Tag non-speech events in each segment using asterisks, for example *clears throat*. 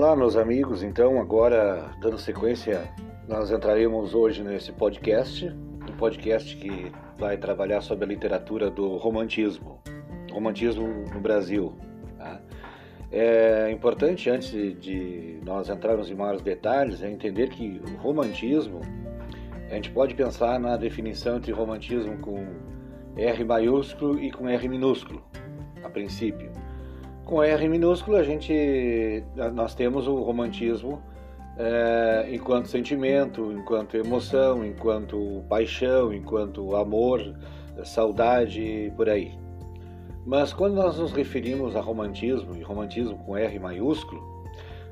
Olá, meus amigos. Então, agora, dando sequência, nós entraremos hoje nesse podcast, um podcast que vai trabalhar sobre a literatura do romantismo, romantismo no Brasil. Tá? É importante, antes de nós entrarmos em maiores detalhes, é entender que o romantismo, a gente pode pensar na definição entre romantismo com R maiúsculo e com R minúsculo, a princípio. Com R minúsculo, a gente, nós temos o romantismo é, enquanto sentimento, enquanto emoção, enquanto paixão, enquanto amor, saudade, por aí. Mas quando nós nos referimos a romantismo, e romantismo com R maiúsculo,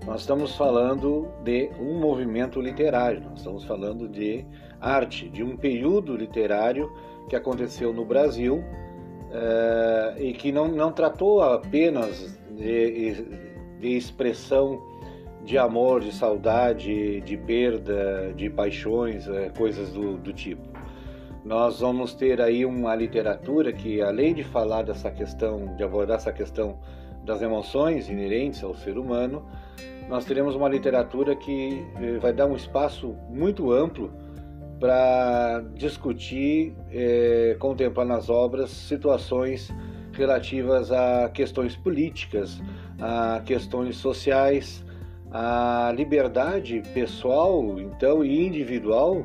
nós estamos falando de um movimento literário, nós estamos falando de arte, de um período literário que aconteceu no Brasil uh, e que não, não tratou apenas de, de expressão de amor, de saudade, de perda, de paixões, uh, coisas do, do tipo. Nós vamos ter aí uma literatura que, além de falar dessa questão, de abordar essa questão das emoções inerentes ao ser humano, nós teremos uma literatura que eh, vai dar um espaço muito amplo para discutir, é, contemplar nas obras situações relativas a questões políticas, a questões sociais, a liberdade pessoal, então, e individual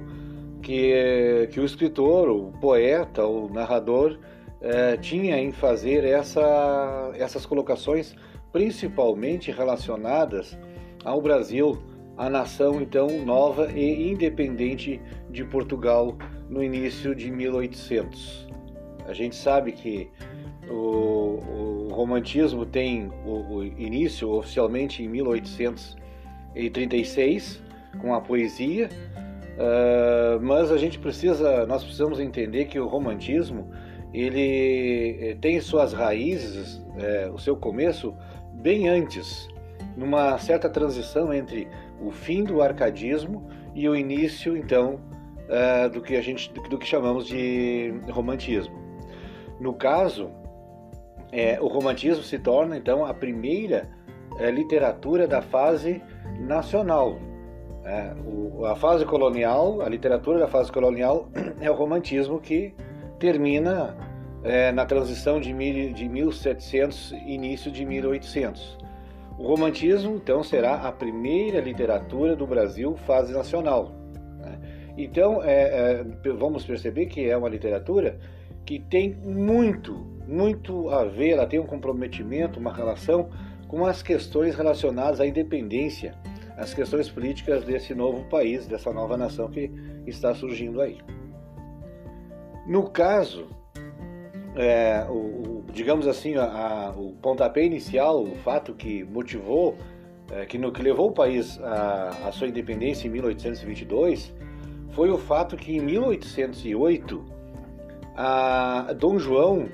que, que o escritor, o poeta, o narrador é, tinha em fazer essa, essas colocações, principalmente relacionadas ao Brasil, a nação então nova e independente de Portugal no início de 1800. A gente sabe que o, o romantismo tem o, o, início oficialmente em 1836 com a poesia, uh, mas a gente precisa, nós precisamos entender que o romantismo ele eh, tem suas raízes, é, o seu começo bem antes, numa certa transição entre o fim do arcadismo e o início, então, uh, do que a gente do, que chamamos de romantismo. No caso, é, o romantismo se torna então a primeira é, literatura da fase nacional. É, o, a fase colonial, a literatura da fase colonial *clears throat* é o romantismo que termina é, na transição de, mil, de 1700 início de 1800. O romantismo, então, será a primeira literatura do Brasil fase nacional. Né? Então, é, é, vamos perceber que é uma literatura que tem muito, muito a ver, ela tem um comprometimento, uma relação com as questões relacionadas à independência, as questões políticas desse novo país, dessa nova nação que está surgindo aí. No caso é, o, digamos assim, a, a, o pontapé inicial, o fato que motivou, é, que, no, que levou o país à sua independência em 1822, foi o fato que em 1808 a Dom João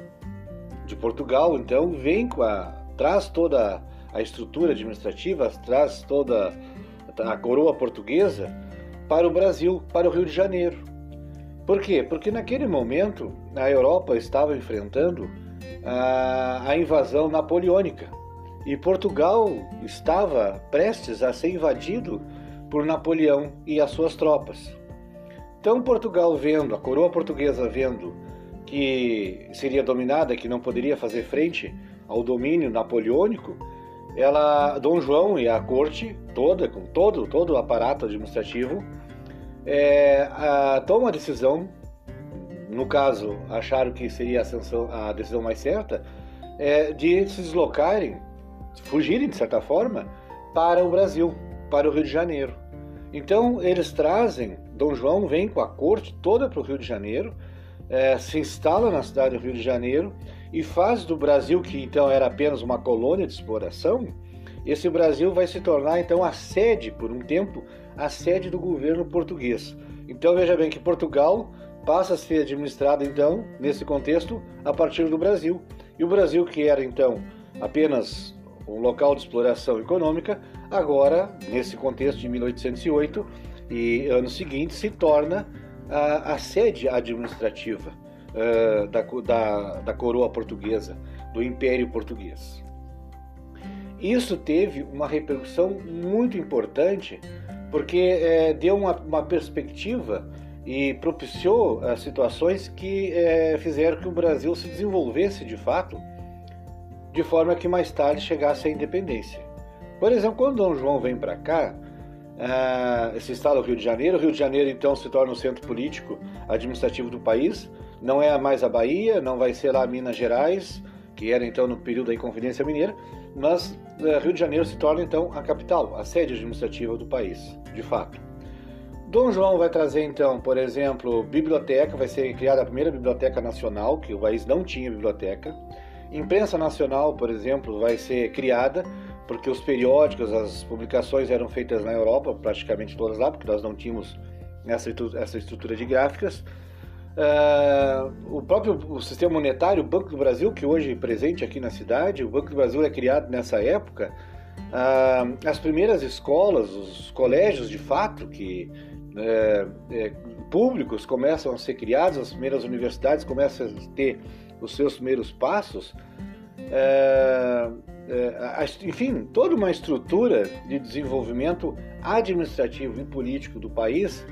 de Portugal, então, vem com a traz toda a estrutura administrativa, traz toda a coroa portuguesa para o Brasil, para o Rio de Janeiro. Por quê? Porque naquele momento a Europa estava enfrentando a, invasão napoleônica e Portugal estava prestes a ser invadido por Napoleão e as suas tropas. Então Portugal vendo, a coroa portuguesa vendo que seria dominada, que não poderia fazer frente ao domínio napoleônico, ela, Dom João e a corte toda, com todo todo o aparato administrativo, é, a, toma a decisão, no caso, acharam que seria a, ascensão, a decisão mais certa, é, de se deslocarem, fugirem de certa forma, para o Brasil, para o Rio de Janeiro. Então eles trazem, Dom João vem com a corte toda para o Rio de Janeiro, é, se instala na cidade do Rio de Janeiro e faz do Brasil, que então era apenas uma colônia de exploração, esse Brasil vai se tornar então a sede, por um tempo, a sede do governo português. Então veja bem que Portugal passa a ser administrado então, nesse contexto, a partir do Brasil. E o Brasil, que era então apenas um local de exploração econômica, agora, nesse contexto de 1808 e anos seguintes, se torna a, a sede administrativa uh, da, da, da coroa portuguesa, do Império Português. Isso teve uma repercussão muito importante, porque é, deu uma, uma, perspectiva e propiciou as situações que é, fizeram que o Brasil se desenvolvesse de fato, de forma que mais tarde chegasse à independência. Por exemplo, quando Dom João vem para cá, uh, se instala o Rio de Janeiro, o Rio de Janeiro então se torna o centro político administrativo do país, não é mais a Bahia, não vai ser lá Minas Gerais, que era então no período da Inconfidência Mineira, mas uh, Rio de Janeiro se torna então a capital, a sede administrativa do país, de fato. Dom João vai trazer então, por exemplo, biblioteca, vai ser criada a primeira biblioteca nacional, que o país não tinha biblioteca. Imprensa nacional, por exemplo, vai ser criada, porque os periódicos, as publicações eram feitas na Europa, praticamente todas lá, porque nós não tínhamos essa, essa estrutura de gráficas. Uh, o próprio o sistema monetário, o Banco do Brasil, que hoje é presente aqui na cidade, o Banco do Brasil é criado nessa época. Uh, as primeiras escolas, os colégios de fato, que é, é, públicos começam a ser criados, as primeiras universidades começam a ter os seus primeiros passos. É, é, enfim, toda uma estrutura de desenvolvimento administrativo e político do país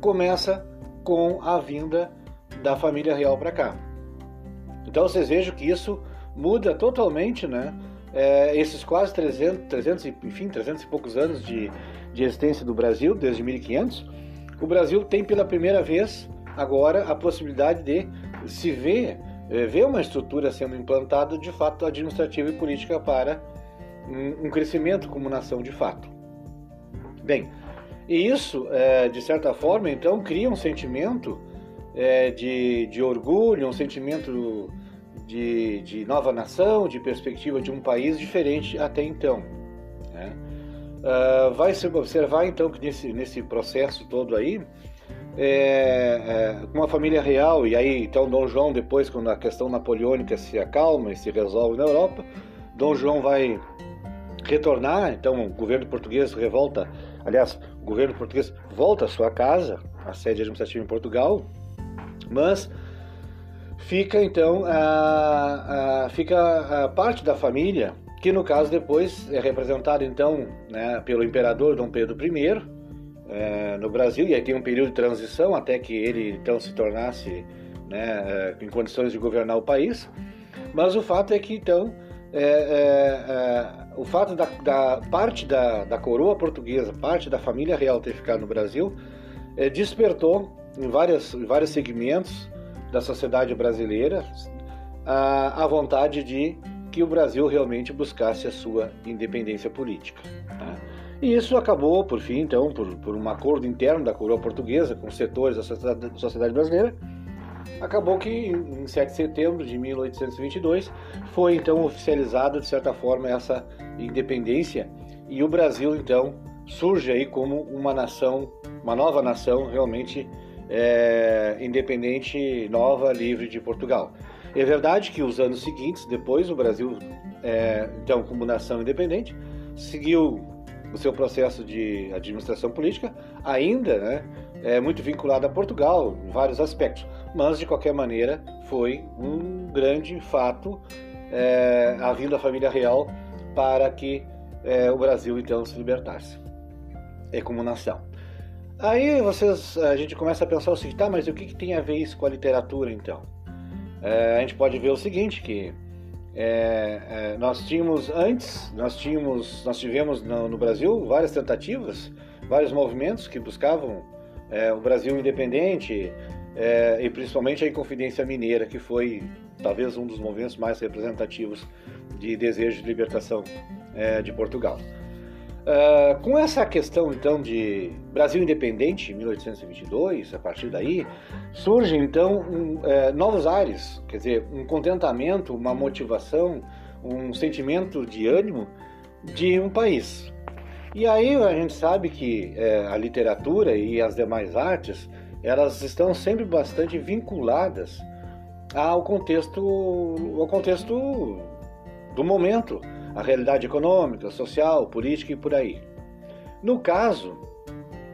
começa com a vinda da família real para cá. Então vocês vejam que isso muda totalmente, né? É, esses quase 300, 300, enfim, 300 e poucos anos de, de existência do Brasil, desde 1500, o Brasil tem pela primeira vez agora a possibilidade de se ver é, ver uma estrutura sendo implantada de fato administrativa e política para um, crescimento como nação de fato. Bem, e isso, é, de certa forma, então, cria um sentimento é, de, de orgulho, um sentimento de, de nova nação, de perspectiva de um país diferente até então. Né? Uh, vai se observar então que nesse, nesse processo todo aí, é, é, com a família real, e aí então Dom João, depois, quando a questão napoleônica se acalma e se resolve na Europa, Dom João vai retornar, então o governo português revolta, aliás, o governo português volta à sua casa, a sede administrativa em Portugal, mas fica então a, a, fica a parte da família que no caso depois é representada então né, pelo imperador Dom Pedro I é, no Brasil, e aí tem um período de transição até que ele então se tornasse né, é, em condições de governar o país. Mas o fato é que então é, é, o fato da, da parte da, da, coroa portuguesa, parte da família real ter ficado no Brasil, despertou em, várias, em vários segmentos da sociedade brasileira a, a vontade de que o Brasil realmente buscasse a sua independência política. Tá? E isso acabou, por fim, então, por, por um acordo interno da coroa portuguesa com setores da sociedade, sociedade brasileira, acabou que em 7 de setembro de 1822 foi então oficializada, de certa forma, essa independência e o Brasil, então, surge aí como uma nação, uma nova nação realmente é, independente, nova, livre de Portugal. É verdade que os anos seguintes, depois o Brasil, é, então, como nação independente, seguiu o seu processo de administração política, ainda né, é muito vinculado a Portugal em vários aspectos, mas de qualquer maneira foi um grande fato é, a vinda da família real para que é, o Brasil então se libertasse é, como nação. Aí vocês, a gente começa a pensar o seguinte, tá, mas o que, que tem a ver isso com a literatura então? É, a gente pode ver o seguinte, que é, é, nós tínhamos antes, nós tínhamos, nós tivemos no, no Brasil várias tentativas, vários movimentos que buscavam é, o Brasil independente é, e principalmente a Inconfidência Mineira, que foi talvez um dos movimentos mais representativos de desejo de libertação é, de Portugal. Uh, com essa questão então de Brasil independente, 1822, a partir daí surgem então um, é, novos ares, quer dizer, um contentamento, uma motivação, um sentimento de ânimo de um país. E aí a gente sabe que é, a literatura e as demais artes elas estão sempre bastante vinculadas ao contexto, ao contexto do momento a realidade econômica, social, política e por aí. No caso,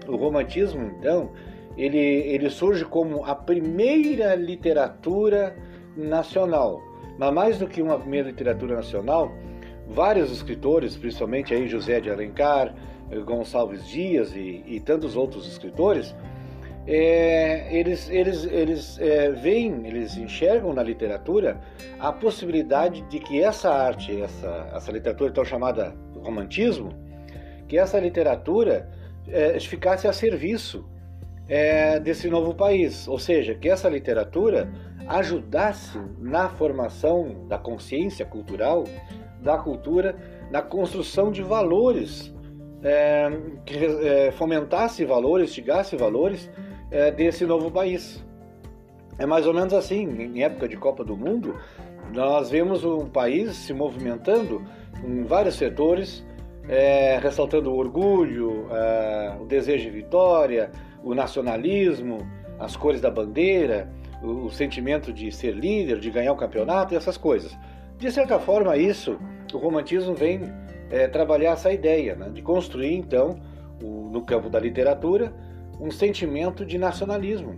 o romantismo, então, ele, ele surge como a primeira literatura nacional. Mas mais do que uma primeira literatura nacional, vários escritores, principalmente aí José de Alencar, Gonçalves Dias e, e tantos outros escritores, é, eles, eles, eles é, veem, eles enxergam na literatura a possibilidade de que essa arte, essa, essa literatura tão chamada romantismo, que essa literatura é, ficasse a serviço é, desse novo país, ou seja, que essa literatura ajudasse na formação da consciência cultural, da cultura, na construção de valores, é, que é, fomentasse valores, instigasse valores é, desse novo país. É mais ou menos assim, em época de Copa do Mundo, nós vemos um país se movimentando em vários setores, é, ressaltando o orgulho, é, o desejo de vitória, o nacionalismo, as cores da bandeira, o, o, sentimento de ser líder, de ganhar o campeonato e essas coisas. De certa forma, isso, o romantismo vem é, trabalhar essa ideia, né, de construir então, o, no campo da literatura, um sentimento de nacionalismo,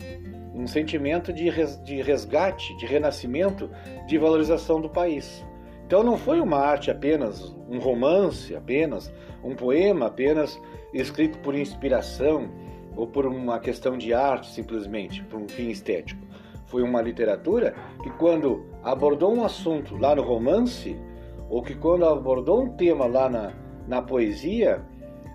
um sentimento de, res, de resgate, de renascimento, de valorização do país. Então não foi uma arte apenas, um romance apenas, um poema apenas escrito por inspiração ou por uma questão de arte simplesmente, por um fim estético. Foi uma literatura que quando abordou um assunto lá no romance, ou que quando abordou um tema lá na, na poesia,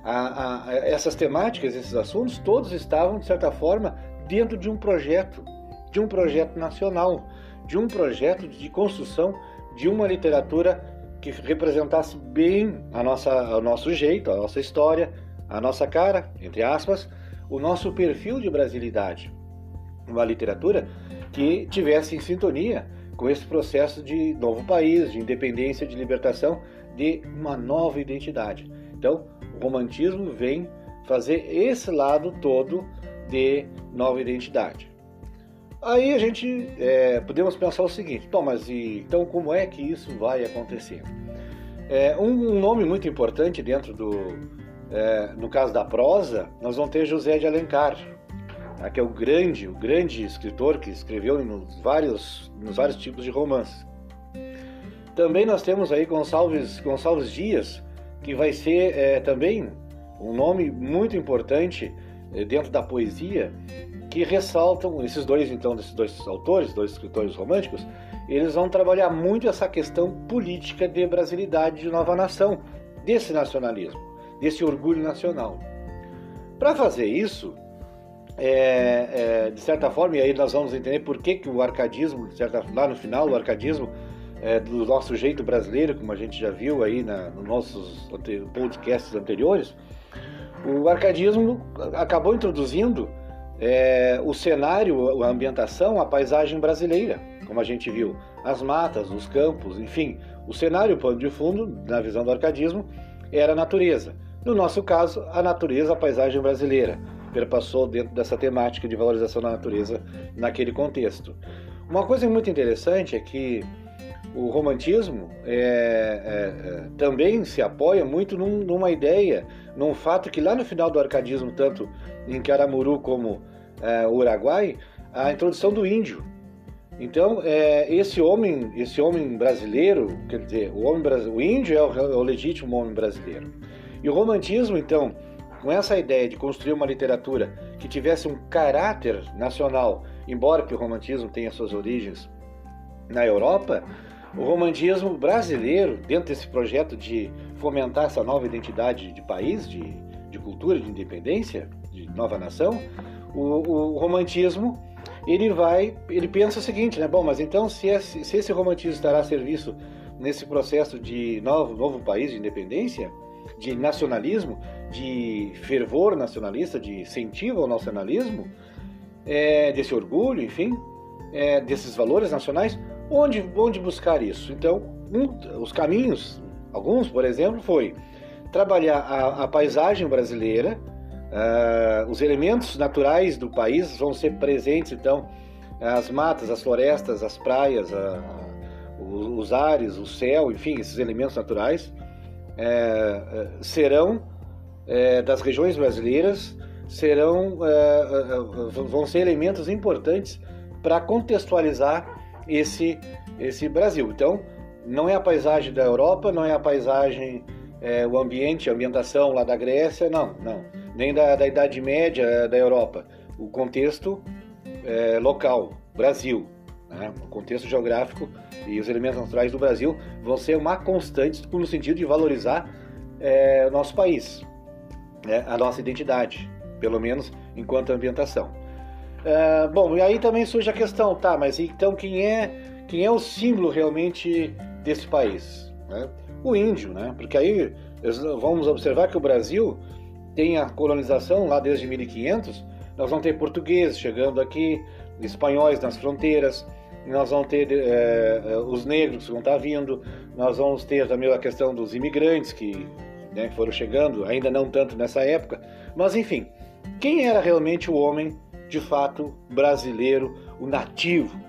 a, a, essas temáticas, esses assuntos, todos estavam, de certa forma, dentro de um projeto, de um projeto nacional, de um projeto de construção de uma literatura que representasse bem a nossa, o nosso jeito, a nossa história, a nossa cara, entre aspas, o nosso perfil de brasilidade. Uma literatura que tivesse em sintonia com esse processo de novo país, de independência, de libertação, de uma nova identidade. Então, o romantismo vem fazer esse lado todo de nova identidade. Aí a gente é, podemos pensar o seguinte: bom, mas e, então como é que isso vai acontecer? É, um, nome muito importante dentro do, é, no caso da prosa, nós vamos ter José de Alencar, tá, que é o grande, o grande escritor que escreveu nos vários, nos vários tipos de romances. Também nós temos aí Gonçalves, Gonçalves Dias, que vai ser é, também um nome muito importante é, dentro da poesia, que ressaltam esses dois então desses dois autores, dois escritores românticos, eles vão trabalhar muito essa questão política de brasilidade de nova nação, desse nacionalismo, desse orgulho nacional. Para fazer isso, é, é, de certa forma, e aí nós vamos entender por que, que o arcadismo, certa, lá no final, o arcadismo é, do nosso jeito brasileiro, como a gente já viu aí na, nos nossos podcasts anteriores, o arcadismo acabou introduzindo é, o cenário, a ambientação, a paisagem brasileira, como a gente viu, as matas, os campos, enfim, o cenário, o pano de fundo, na visão do arcadismo, era a natureza. No nosso caso, a natureza, a paisagem brasileira, perpassou dentro dessa temática de valorização da natureza naquele contexto. Uma coisa muito interessante é que o romantismo é, é, é, também se apoia muito num, numa ideia, num fato que lá no final do arcadismo, tanto em Caramuru como é, Uruguai, a introdução do índio. Então, é, esse homem, esse homem brasileiro, quer dizer, o, homem, o índio é o, é o legítimo homem brasileiro. E o romantismo, então, com essa ideia de construir uma literatura que tivesse um caráter nacional, embora que o romantismo tenha suas origens na Europa, o romantismo brasileiro, dentro desse projeto de fomentar essa nova identidade de país, de, de cultura, de independência, de nova nação, o, o, romantismo ele vai, ele pensa o seguinte, né? Bom, mas então se esse, se esse romantismo estará a serviço nesse processo de novo, novo país de independência, de nacionalismo, de fervor nacionalista, de incentivo ao nacionalismo, é, desse orgulho, enfim, é, desses valores nacionais, Onde, onde buscar isso? Então, um, os caminhos, alguns, por exemplo, foi trabalhar a, a paisagem brasileira, uh, os elementos naturais do país vão ser presentes, então, as matas, as florestas, as praias, a, a, os ares, o céu, enfim, esses elementos naturais é, é, serão é, das regiões brasileiras serão vão ser elementos importantes para contextualizar esse, esse Brasil. Então, não é a paisagem da Europa, não é a paisagem, é, o ambiente, a ambientação lá da Grécia, não, não. Nem da, da Idade Média é, da Europa. O contexto é, local, Brasil. Né? O contexto geográfico e os elementos naturais do Brasil vão ser uma constante no sentido de valorizar é, o nosso país, né? a nossa identidade, pelo menos enquanto ambientação. É, bom, e aí também surge a questão, tá, mas então quem é, quem é o símbolo realmente desse país? Né? O índio, né? Porque aí vamos observar que o Brasil tem a colonização lá desde 1500, nós vamos ter portugueses chegando aqui, espanhóis nas fronteiras, nós vamos ter é, os negros que vão estar vindo, nós vamos ter também a questão dos imigrantes que né, foram chegando, ainda não tanto nessa época, mas enfim, quem era realmente o homem de fato brasileiro, o nativo,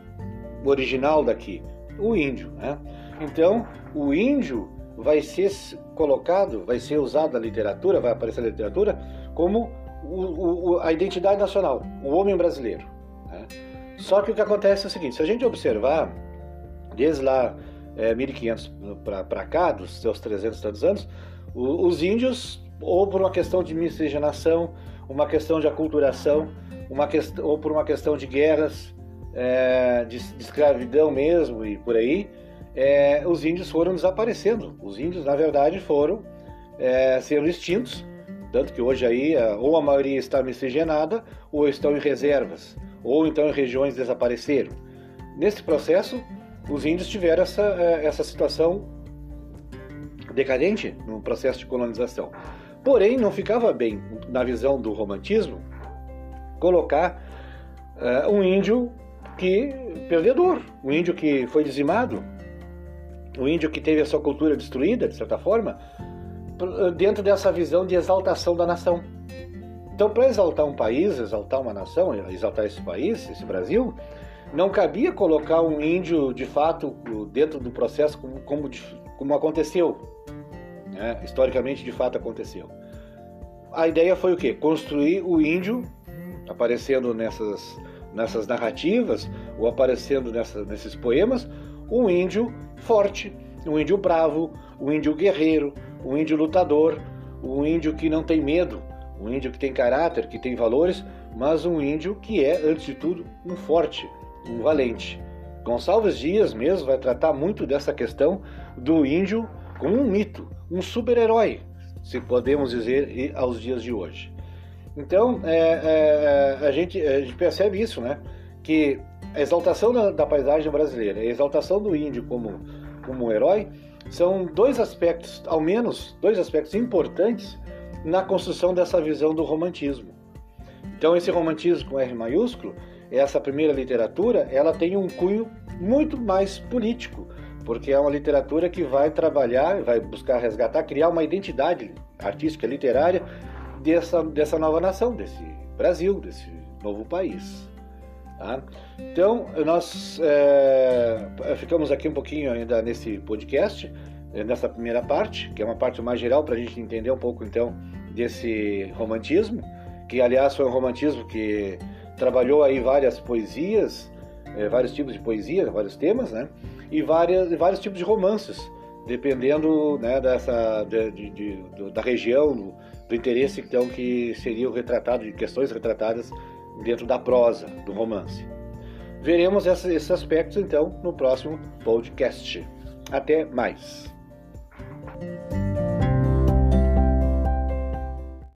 o original daqui? O índio. Né? Então, o índio vai ser colocado, vai ser usado na literatura, vai aparecer na literatura como o, o, a identidade nacional, o homem brasileiro. Né? Só que o que acontece é o seguinte: se a gente observar, desde lá é, 1500 para cá, dos seus 300 tantos anos, os índios, ou por uma questão de miscigenação, uma questão de aculturação, uma questão, ou por uma questão de guerras, é, de, de, escravidão mesmo e por aí, é, os índios foram desaparecendo. Os índios, na verdade, foram é, sendo extintos, tanto que hoje aí ou a maioria está miscigenada ou estão em reservas ou então em regiões desapareceram. Nesse processo, os índios tiveram essa, é, essa situação decadente no processo de colonização. Porém, não ficava bem, na visão do romantismo, colocar uh, um índio que perdedor, um índio que foi dizimado, um índio que teve a sua cultura destruída, de certa forma, dentro dessa visão de exaltação da nação. Então, para exaltar um país, exaltar uma nação, exaltar esse país, esse Brasil, não cabia colocar um índio de fato dentro do processo como, como, como aconteceu. Né? Historicamente, de fato, aconteceu. A ideia foi o quê? Construir o índio aparecendo nessas, nessas narrativas ou aparecendo nessa, nesses poemas, um índio forte, um índio bravo, um índio guerreiro, um índio lutador, um índio que não tem medo, um índio que tem caráter, que tem valores, mas um índio que é, antes de tudo, um forte, um valente. Gonçalves Dias mesmo vai tratar muito dessa questão do índio como um mito, um super-herói, se podemos dizer aos dias de hoje. Então, é, é, é, a, gente, a gente percebe isso, né? Que a exaltação da, da paisagem brasileira, a exaltação do índio como, como um herói, são dois aspectos, ao menos dois aspectos importantes na construção dessa visão do romantismo. Então esse romantismo com R maiúsculo, essa primeira literatura, ela tem um cunho muito mais político, porque é uma literatura que vai trabalhar, vai buscar resgatar, criar uma identidade artística, literária dessa, dessa nova nação, desse Brasil, desse novo país. Tá? Então, nós é, ficamos aqui um pouquinho ainda nesse podcast, nessa primeira parte, que é uma parte mais geral para a gente entender um pouco então desse romantismo, que aliás foi um romantismo que trabalhou aí várias poesias, é, vários tipos de poesia, vários temas, né? E várias, vários tipos de romances, dependendo né, dessa, de, de, de, da região, do interesse então que seria o retratado de questões retratadas dentro da prosa do romance. Veremos esses aspectos então no próximo podcast. Até mais.